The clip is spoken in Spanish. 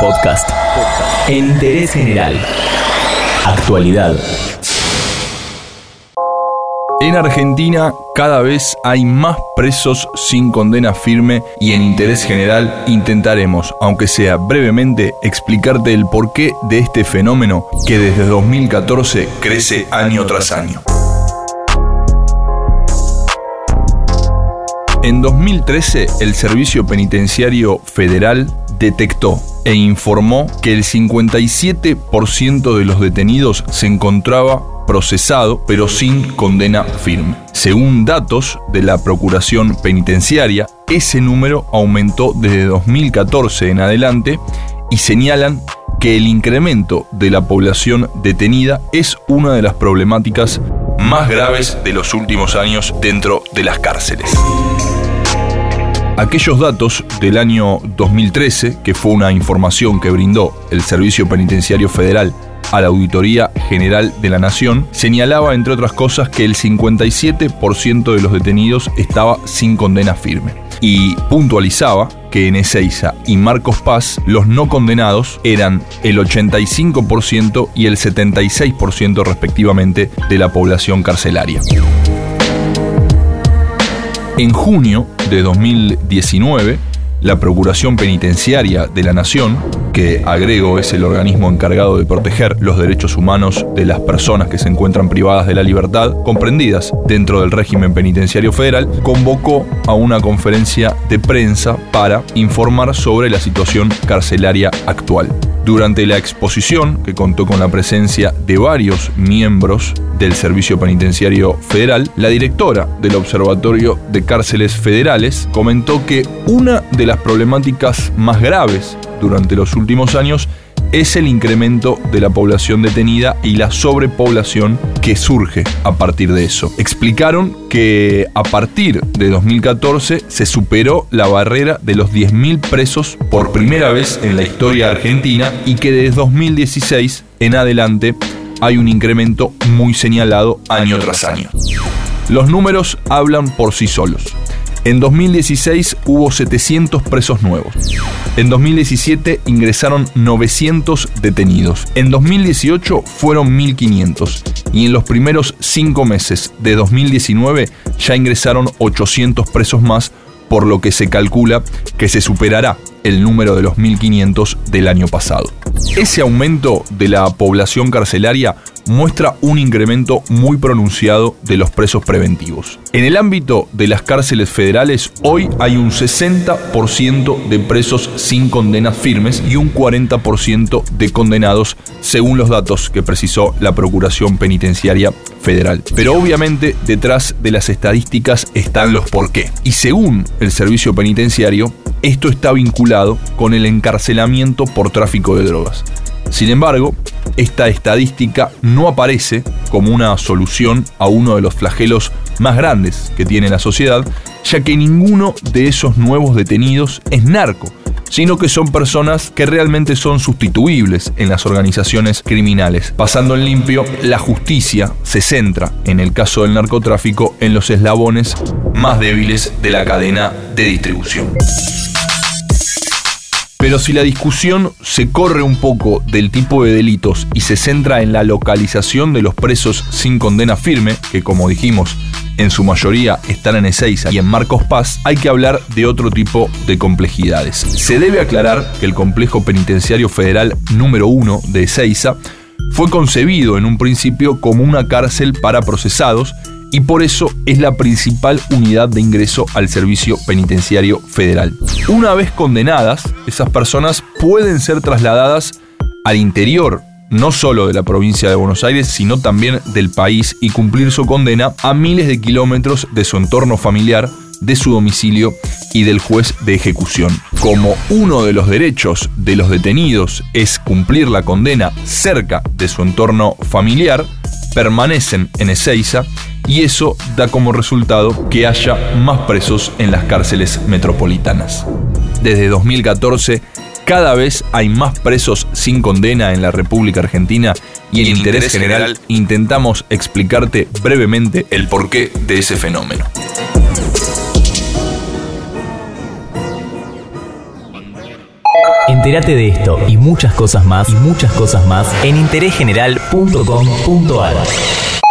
Podcast. Interés general. Actualidad. En Argentina cada vez hay más presos sin condena firme y en interés general intentaremos, aunque sea brevemente, explicarte el porqué de este fenómeno que desde 2014 crece año tras año. En 2013, el Servicio Penitenciario Federal detectó e informó que el 57% de los detenidos se encontraba procesado pero sin condena firme. Según datos de la Procuración Penitenciaria, ese número aumentó desde 2014 en adelante y señalan que el incremento de la población detenida es una de las problemáticas más graves de los últimos años dentro de las cárceles. Aquellos datos del año 2013, que fue una información que brindó el Servicio Penitenciario Federal a la Auditoría General de la Nación, señalaba, entre otras cosas, que el 57% de los detenidos estaba sin condena firme. Y puntualizaba que en Ezeiza y Marcos Paz los no condenados eran el 85% y el 76% respectivamente de la población carcelaria. En junio de 2019, la Procuración Penitenciaria de la Nación, que agrego es el organismo encargado de proteger los derechos humanos de las personas que se encuentran privadas de la libertad, comprendidas dentro del régimen penitenciario federal, convocó a una conferencia de prensa para informar sobre la situación carcelaria actual. Durante la exposición, que contó con la presencia de varios miembros del Servicio Penitenciario Federal, la directora del Observatorio de Cárceles Federales comentó que una de las problemáticas más graves durante los últimos años es el incremento de la población detenida y la sobrepoblación que surge a partir de eso. Explicaron que a partir de 2014 se superó la barrera de los 10.000 presos por primera vez en la historia argentina y que desde 2016 en adelante hay un incremento muy señalado año tras año. Los números hablan por sí solos. En 2016 hubo 700 presos nuevos. En 2017 ingresaron 900 detenidos. En 2018 fueron 1500. Y en los primeros 5 meses de 2019 ya ingresaron 800 presos más, por lo que se calcula que se superará el número de los 1500 del año pasado. Ese aumento de la población carcelaria muestra un incremento muy pronunciado de los presos preventivos. En el ámbito de las cárceles federales, hoy hay un 60% de presos sin condenas firmes y un 40% de condenados, según los datos que precisó la Procuración Penitenciaria Federal. Pero obviamente detrás de las estadísticas están los por qué. Y según el Servicio Penitenciario, esto está vinculado con el encarcelamiento por tráfico de drogas. Sin embargo, esta estadística no aparece como una solución a uno de los flagelos más grandes que tiene la sociedad, ya que ninguno de esos nuevos detenidos es narco, sino que son personas que realmente son sustituibles en las organizaciones criminales. Pasando en limpio, la justicia se centra, en el caso del narcotráfico, en los eslabones más débiles de la cadena de distribución. Pero si la discusión se corre un poco del tipo de delitos y se centra en la localización de los presos sin condena firme, que como dijimos, en su mayoría están en Ezeiza y en Marcos Paz, hay que hablar de otro tipo de complejidades. Se debe aclarar que el complejo penitenciario federal número 1 de Ezeiza fue concebido en un principio como una cárcel para procesados y por eso es la principal unidad de ingreso al servicio penitenciario federal. Una vez condenadas, esas personas pueden ser trasladadas al interior no solo de la provincia de Buenos Aires, sino también del país y cumplir su condena a miles de kilómetros de su entorno familiar, de su domicilio y del juez de ejecución. Como uno de los derechos de los detenidos es cumplir la condena cerca de su entorno familiar, permanecen en Ezeiza y eso da como resultado que haya más presos en las cárceles metropolitanas. Desde 2014, cada vez hay más presos sin condena en la República Argentina y en, interés, general intentamos explicarte brevemente el porqué de ese fenómeno. Entérate de esto y muchas cosas más y muchas cosas más en interésgeneral.com.ar.